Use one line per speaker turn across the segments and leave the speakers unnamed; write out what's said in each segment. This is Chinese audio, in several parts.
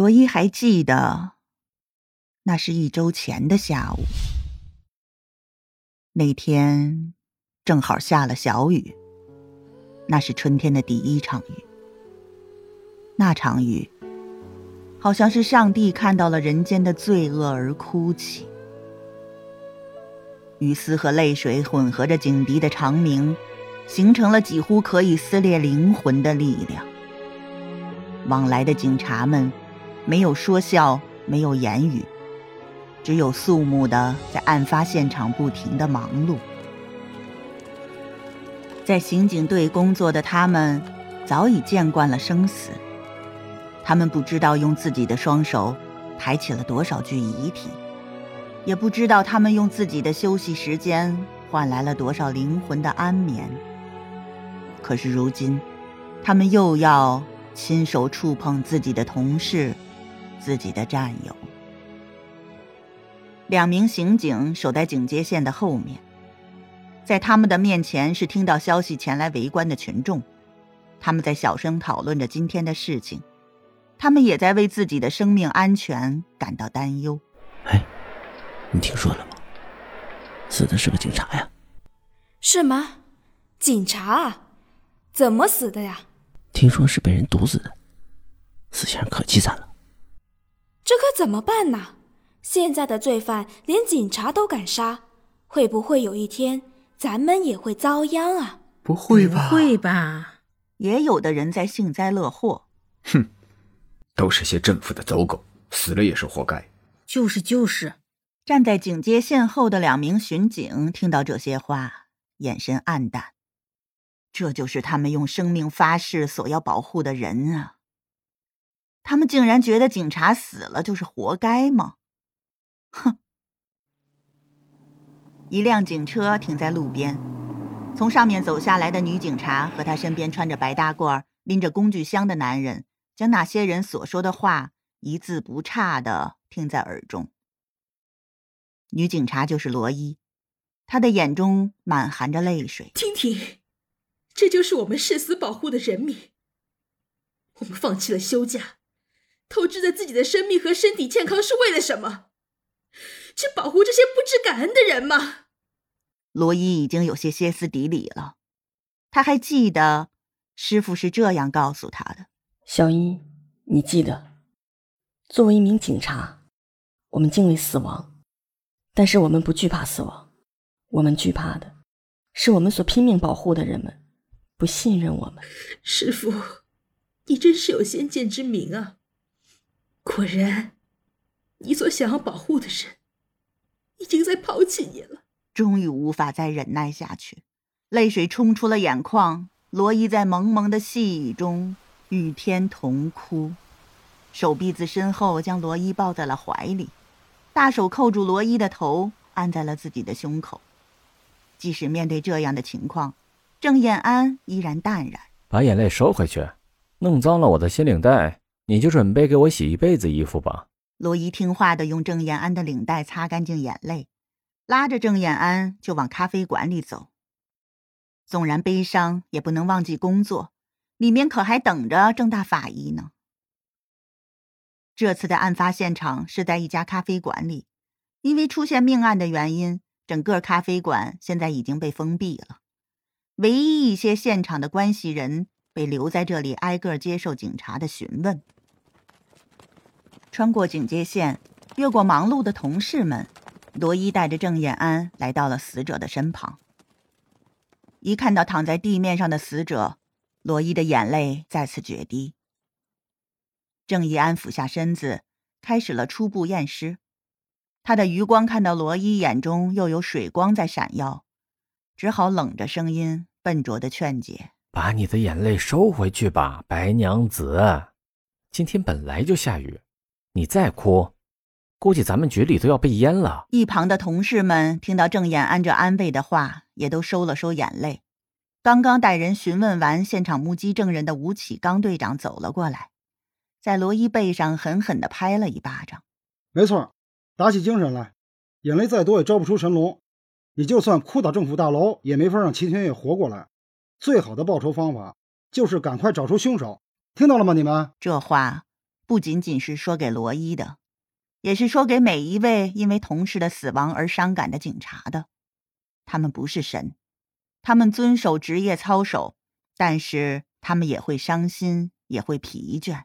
罗伊还记得，那是一周前的下午。那天正好下了小雨，那是春天的第一场雨。那场雨，好像是上帝看到了人间的罪恶而哭泣。雨丝和泪水混合着警笛的长鸣，形成了几乎可以撕裂灵魂的力量。往来的警察们。没有说笑，没有言语，只有肃穆的在案发现场不停的忙碌。在刑警队工作的他们，早已见惯了生死。他们不知道用自己的双手抬起了多少具遗体，也不知道他们用自己的休息时间换来了多少灵魂的安眠。可是如今，他们又要亲手触碰自己的同事。自己的战友，两名刑警守在警戒线的后面，在他们的面前是听到消息前来围观的群众，他们在小声讨论着今天的事情，他们也在为自己的生命安全感到担忧。
哎，你听说了吗？死的是个警察呀！
是吗？警察啊？怎么死的呀？
听说是被人毒死的，死相可凄惨了。
这可怎么办呢？现在的罪犯连警察都敢杀，会不会有一天咱们也会遭殃啊？
不会吧？
不会吧？
也有的人在幸灾乐祸。
哼，都是些政府的走狗，死了也是活该。
就是就是。
站在警戒线后的两名巡警听到这些话，眼神暗淡。这就是他们用生命发誓所要保护的人啊！他们竟然觉得警察死了就是活该吗？哼！一辆警车停在路边，从上面走下来的女警察和她身边穿着白大褂、拎着工具箱的男人，将那些人所说的话一字不差的听在耳中。女警察就是罗伊，她的眼中满含着泪水。
听听，这就是我们誓死保护的人民。我们放弃了休假。透支在自己的生命和身体健康是为了什么？去保护这些不知感恩的人吗？
罗伊已经有些歇斯底里了。他还记得师傅是这样告诉他的：“
小伊，你记得，作为一名警察，我们敬畏死亡，但是我们不惧怕死亡。我们惧怕的是我们所拼命保护的人们不信任我们。”
师傅，你真是有先见之明啊！果然，你所想要保护的人，已经在抛弃你了。
终于无法再忍耐下去，泪水冲出了眼眶。罗伊在蒙蒙的细雨中与天同哭，手臂自身后将罗伊抱在了怀里，大手扣住罗伊的头，按在了自己的胸口。即使面对这样的情况，郑燕安依然淡然，
把眼泪收回去，弄脏了我的新领带。你就准备给我洗一辈子衣服吧。
罗伊听话的用郑延安的领带擦干净眼泪，拉着郑延安就往咖啡馆里走。纵然悲伤，也不能忘记工作，里面可还等着郑大法医呢。这次的案发现场是在一家咖啡馆里，因为出现命案的原因，整个咖啡馆现在已经被封闭了，唯一一些现场的关系人被留在这里，挨个接受警察的询问。穿过警戒线，越过忙碌的同事们，罗伊带着郑燕安来到了死者的身旁。一看到躺在地面上的死者，罗伊的眼泪再次决堤。郑义安俯下身子，开始了初步验尸。他的余光看到罗伊眼中又有水光在闪耀，只好冷着声音笨拙的劝解：“
把你的眼泪收回去吧，白娘子。今天本来就下雨。”你再哭，估计咱们局里都要被淹了。
一旁的同事们听到郑延安这安慰的话，也都收了收眼泪。刚刚带人询问完现场目击证人的吴启刚队长走了过来，在罗伊背上狠狠地拍了一巴掌。
没错，打起精神来，眼泪再多也招不出神龙。你就算哭倒政府大楼，也没法让齐天业活过来。最好的报仇方法就是赶快找出凶手。听到了吗？你们
这话。不仅仅是说给罗伊的，也是说给每一位因为同事的死亡而伤感的警察的。他们不是神，他们遵守职业操守，但是他们也会伤心，也会疲倦。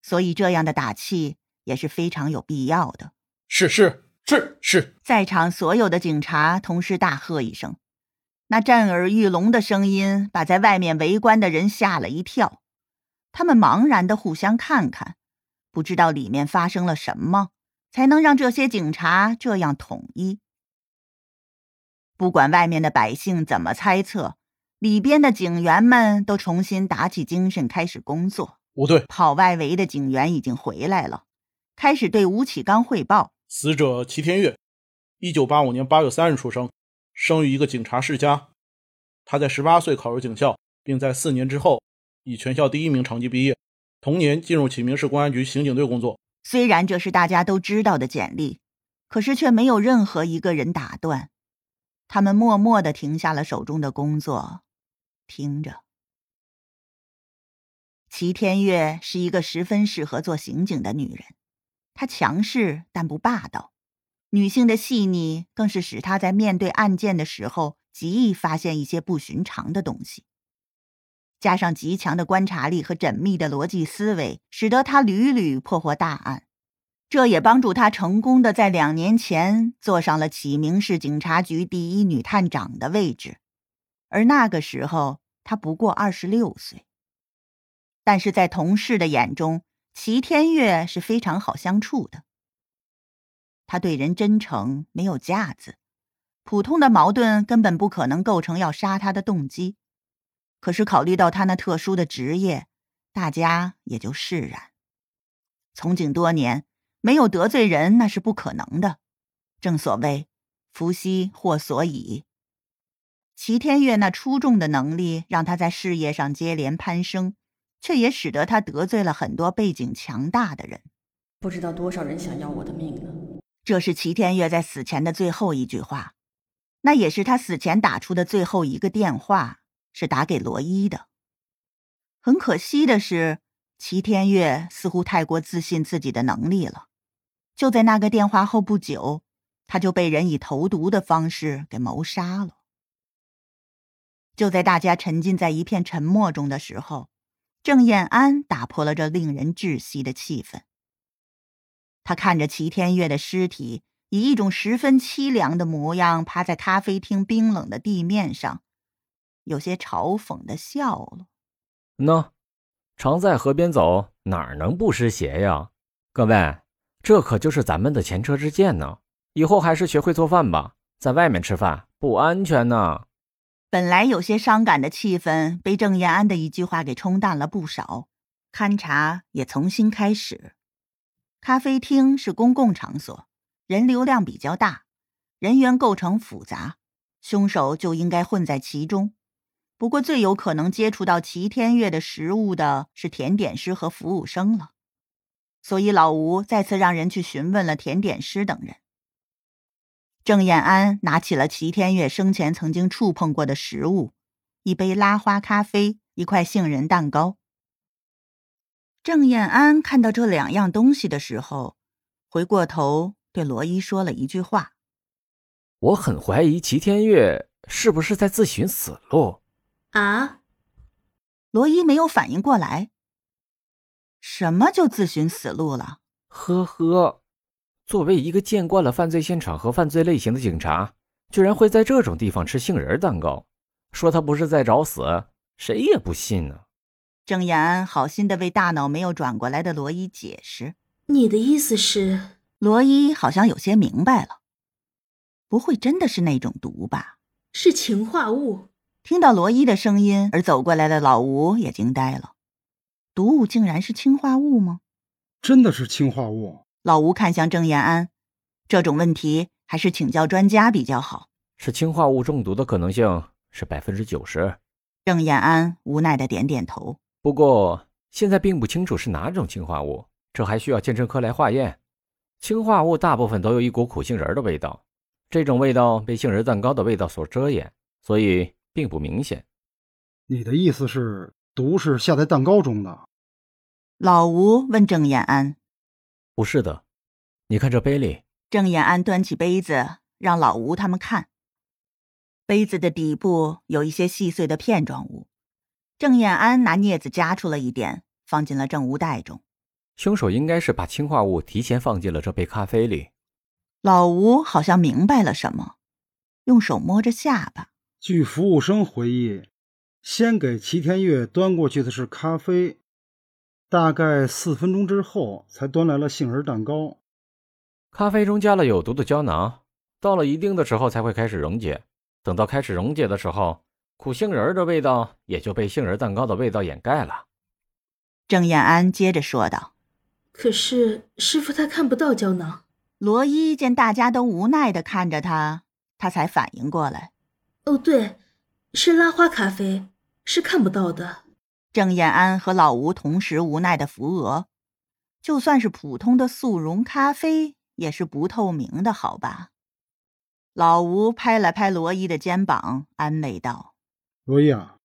所以这样的打气也是非常有必要的。
是是是是，
在场所有的警察同时大喝一声，那震耳欲聋的声音把在外面围观的人吓了一跳。他们茫然的互相看看，不知道里面发生了什么，才能让这些警察这样统一。不管外面的百姓怎么猜测，里边的警员们都重新打起精神，开始工作。
不对，
跑外围的警员已经回来了，开始对吴启刚汇报：
死者齐天月，一九八五年八月三日出生，生于一个警察世家。他在十八岁考入警校，并在四年之后。以全校第一名成绩毕业，同年进入启明市公安局刑警队工作。
虽然这是大家都知道的简历，可是却没有任何一个人打断。他们默默的停下了手中的工作，听着。齐天月是一个十分适合做刑警的女人，她强势但不霸道，女性的细腻更是使她在面对案件的时候极易发现一些不寻常的东西。加上极强的观察力和缜密的逻辑思维，使得他屡屡破获大案，这也帮助他成功的在两年前坐上了启明市警察局第一女探长的位置。而那个时候，他不过二十六岁。但是在同事的眼中，齐天月是非常好相处的。他对人真诚，没有架子，普通的矛盾根本不可能构成要杀他的动机。可是考虑到他那特殊的职业，大家也就释然。从警多年，没有得罪人那是不可能的。正所谓“福兮祸所倚”。齐天月那出众的能力，让他在事业上接连攀升，却也使得他得罪了很多背景强大的人。
不知道多少人想要我的命呢？
这是齐天月在死前的最后一句话，那也是他死前打出的最后一个电话。是打给罗伊的。很可惜的是，齐天月似乎太过自信自己的能力了。就在那个电话后不久，他就被人以投毒的方式给谋杀了。就在大家沉浸在一片沉默中的时候，郑燕安打破了这令人窒息的气氛。他看着齐天月的尸体，以一种十分凄凉的模样趴在咖啡厅冰冷的地面上。有些嘲讽的笑了。
喏，常在河边走，哪能不湿鞋呀？各位，这可就是咱们的前车之鉴呢。以后还是学会做饭吧，在外面吃饭不安全呢。
本来有些伤感的气氛，被郑延安的一句话给冲淡了不少。勘察也重新开始。咖啡厅是公共场所，人流量比较大，人员构成复杂，凶手就应该混在其中。不过，最有可能接触到齐天月的食物的是甜点师和服务生了，所以老吴再次让人去询问了甜点师等人。郑燕安拿起了齐天月生前曾经触碰过的食物，一杯拉花咖啡，一块杏仁蛋糕。郑燕安看到这两样东西的时候，回过头对罗伊说了一句话：“
我很怀疑齐天月是不是在自寻死路。”
啊！
罗伊没有反应过来。什么就自寻死路了？
呵呵，作为一个见惯了犯罪现场和犯罪类型的警察，居然会在这种地方吃杏仁蛋糕，说他不是在找死，谁也不信呢。
郑延安好心的为大脑没有转过来的罗伊解释：“
你的意思是？”
罗伊好像有些明白了。不会真的是那种毒吧？
是氰化物。
听到罗伊的声音而走过来的老吴也惊呆了，毒物竟然是氰化物吗？
真的是氰化物。
老吴看向郑延安，这种问题还是请教专家比较好。
是氰化物中毒的可能性是百分之九十。
郑延安无奈的点点头。
不过现在并不清楚是哪种氰化物，这还需要鉴证科来化验。氰化物大部分都有一股苦杏仁的味道，这种味道被杏仁蛋糕的味道所遮掩，所以。并不明显。
你的意思是毒是下在蛋糕中的？
老吴问郑延安：“
不是的，你看这杯里。”
郑延安端起杯子，让老吴他们看。杯子的底部有一些细碎的片状物。郑延安拿镊子夹出了一点，放进了证物袋中。
凶手应该是把氰化物提前放进了这杯咖啡里。
老吴好像明白了什么，用手摸着下巴。
据服务生回忆，先给齐天月端过去的是咖啡，大概四分钟之后才端来了杏仁蛋糕。
咖啡中加了有毒的胶囊，到了一定的时候才会开始溶解。等到开始溶解的时候，苦杏仁的味道也就被杏仁蛋糕的味道掩盖了。
郑燕安接着说道：“
可是师傅他看不到胶囊。”
罗伊见大家都无奈的看着他，他才反应过来：“
哦，对，是拉花咖啡，是看不到的。”
郑燕安和老吴同时无奈的扶额。就算是普通的速溶咖啡，也是不透明的，好吧？老吴拍了拍罗伊的肩膀，安慰道：“
罗伊啊，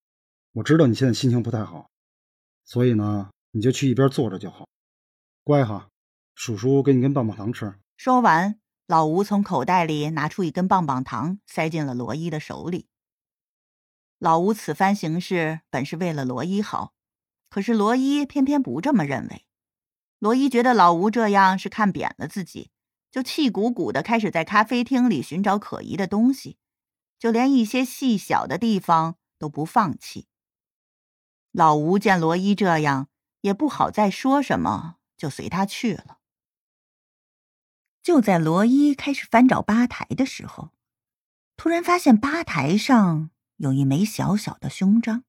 我知道你现在心情不太好，所以呢，你就去一边坐着就好，乖哈。叔叔给你根棒棒糖吃。”
说完，老吴从口袋里拿出一根棒棒糖，塞进了罗伊的手里。老吴此番行事本是为了罗伊好，可是罗伊偏偏不这么认为。罗伊觉得老吴这样是看扁了自己。就气鼓鼓的开始在咖啡厅里寻找可疑的东西，就连一些细小的地方都不放弃。老吴见罗伊这样，也不好再说什么，就随他去了。就在罗伊开始翻找吧台的时候，突然发现吧台上有一枚小小的胸章。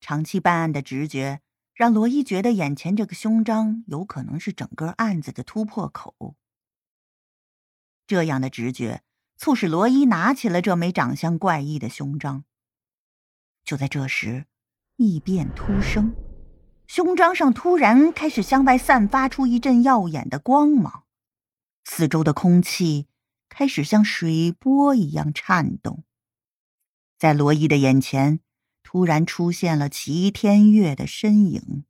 长期办案的直觉。让罗伊觉得眼前这个胸章有可能是整个案子的突破口。这样的直觉促使罗伊拿起了这枚长相怪异的胸章。就在这时，异变突生，胸章上突然开始向外散发出一阵耀眼的光芒，四周的空气开始像水波一样颤动，在罗伊的眼前。突然出现了齐天月的身影。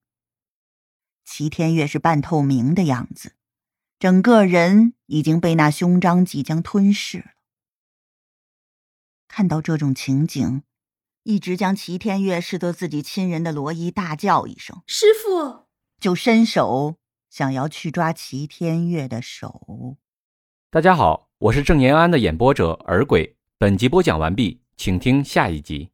齐天月是半透明的样子，整个人已经被那胸章即将吞噬了。看到这种情景，一直将齐天月视作自己亲人的罗伊大叫一声：“
师傅！”
就伸手想要去抓齐天月的手。
大家好，我是郑延安的演播者耳鬼。本集播讲完毕，请听下一集。